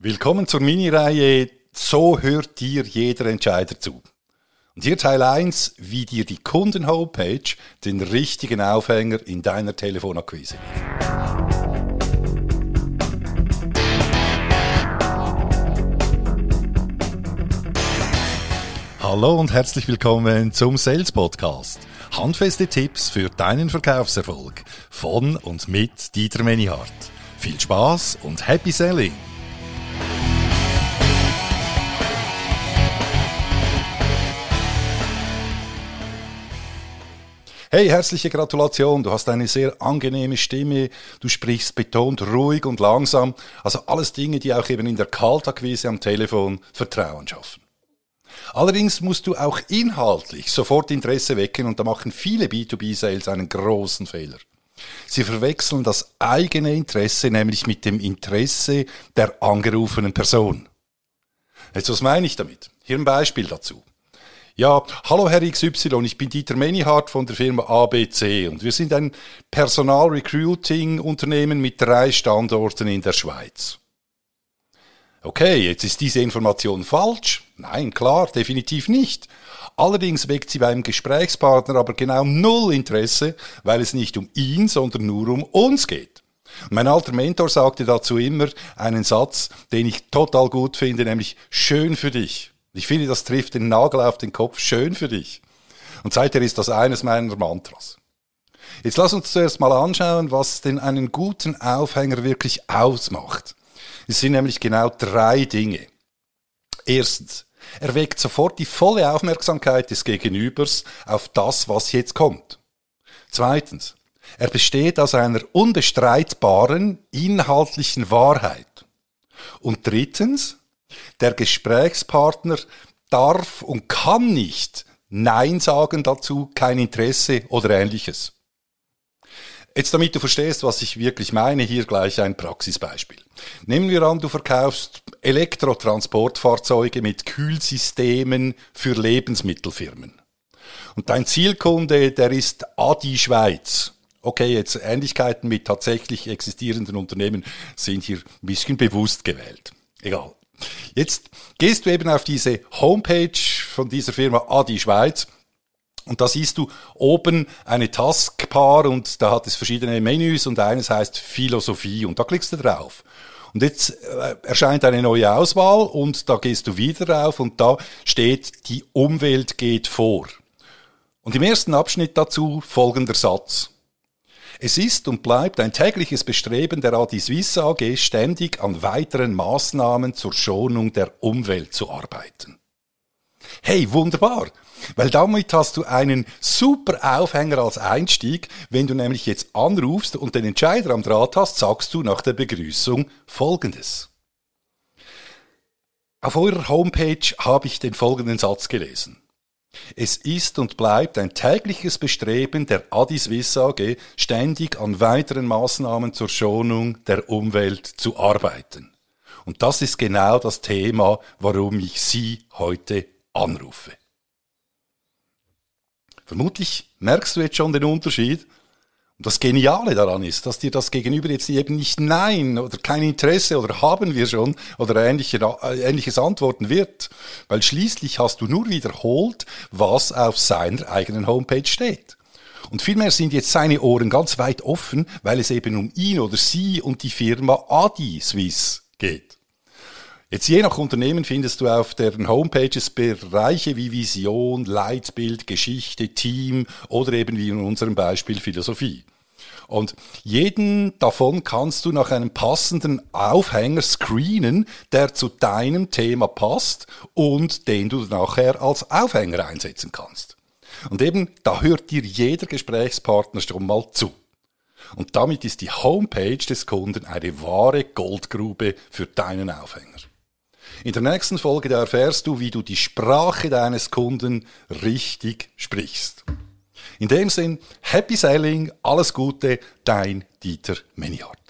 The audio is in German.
Willkommen zur Mini-Reihe So hört dir jeder Entscheider zu. Und hier Teil 1, wie dir die Kunden-Homepage den richtigen Aufhänger in deiner Telefonakquise liefert. Hallo und herzlich willkommen zum Sales Podcast. Handfeste Tipps für deinen Verkaufserfolg von und mit Dieter Menihardt. Viel Spaß und Happy Selling! Hey, herzliche Gratulation, du hast eine sehr angenehme Stimme, du sprichst betont ruhig und langsam, also alles Dinge, die auch eben in der Kaltakquise am Telefon Vertrauen schaffen. Allerdings musst du auch inhaltlich sofort Interesse wecken und da machen viele B2B-Sales einen großen Fehler. Sie verwechseln das eigene Interesse nämlich mit dem Interesse der angerufenen Person. Jetzt, was meine ich damit? Hier ein Beispiel dazu. Ja, hallo Herr XY, ich bin Dieter Menihardt von der Firma ABC und wir sind ein Personal-Recruiting-Unternehmen mit drei Standorten in der Schweiz. Okay, jetzt ist diese Information falsch. Nein, klar, definitiv nicht. Allerdings weckt sie beim Gesprächspartner aber genau null Interesse, weil es nicht um ihn, sondern nur um uns geht. Mein alter Mentor sagte dazu immer einen Satz, den ich total gut finde, nämlich schön für dich. Ich finde, das trifft den Nagel auf den Kopf schön für dich. Und seither ist das eines meiner Mantras. Jetzt lass uns zuerst mal anschauen, was denn einen guten Aufhänger wirklich ausmacht. Es sind nämlich genau drei Dinge. Erstens, er weckt sofort die volle Aufmerksamkeit des Gegenübers auf das, was jetzt kommt. Zweitens, er besteht aus einer unbestreitbaren inhaltlichen Wahrheit. Und drittens, der Gesprächspartner darf und kann nicht Nein sagen dazu, kein Interesse oder ähnliches. Jetzt damit du verstehst, was ich wirklich meine, hier gleich ein Praxisbeispiel. Nehmen wir an, du verkaufst Elektrotransportfahrzeuge mit Kühlsystemen für Lebensmittelfirmen. Und dein Zielkunde, der ist Adi Schweiz. Okay, jetzt Ähnlichkeiten mit tatsächlich existierenden Unternehmen sind hier ein bisschen bewusst gewählt. Egal. Jetzt gehst du eben auf diese Homepage von dieser Firma Adi Schweiz und da siehst du oben eine Taskbar und da hat es verschiedene Menüs und eines heißt Philosophie und da klickst du drauf. Und jetzt äh, erscheint eine neue Auswahl und da gehst du wieder drauf und da steht, die Umwelt geht vor. Und im ersten Abschnitt dazu folgender Satz. Es ist und bleibt ein tägliches Bestreben der Adi Suisse AG, ständig an weiteren Maßnahmen zur Schonung der Umwelt zu arbeiten. Hey, wunderbar! Weil damit hast du einen super Aufhänger als Einstieg. Wenn du nämlich jetzt anrufst und den Entscheider am Draht hast, sagst du nach der Begrüßung Folgendes. Auf eurer Homepage habe ich den folgenden Satz gelesen. Es ist und bleibt ein tägliches Bestreben der Adiswiss AG, ständig an weiteren Maßnahmen zur Schonung der Umwelt zu arbeiten. Und das ist genau das Thema, warum ich Sie heute anrufe. Vermutlich merkst du jetzt schon den Unterschied das Geniale daran ist, dass dir das Gegenüber jetzt eben nicht Nein oder kein Interesse oder haben wir schon oder ähnliche, äh, ähnliches antworten wird, weil schließlich hast du nur wiederholt, was auf seiner eigenen Homepage steht. Und vielmehr sind jetzt seine Ohren ganz weit offen, weil es eben um ihn oder sie und die Firma Adi Swiss geht. Jetzt je nach Unternehmen findest du auf deren Homepages Bereiche wie Vision, Leitbild, Geschichte, Team oder eben wie in unserem Beispiel Philosophie. Und jeden davon kannst du nach einem passenden Aufhänger screenen, der zu deinem Thema passt und den du nachher als Aufhänger einsetzen kannst. Und eben, da hört dir jeder Gesprächspartner schon mal zu. Und damit ist die Homepage des Kunden eine wahre Goldgrube für deinen Aufhänger. In der nächsten Folge erfährst du, wie du die Sprache deines Kunden richtig sprichst. In dem Sinn, Happy Selling, alles Gute, dein Dieter Menihardt.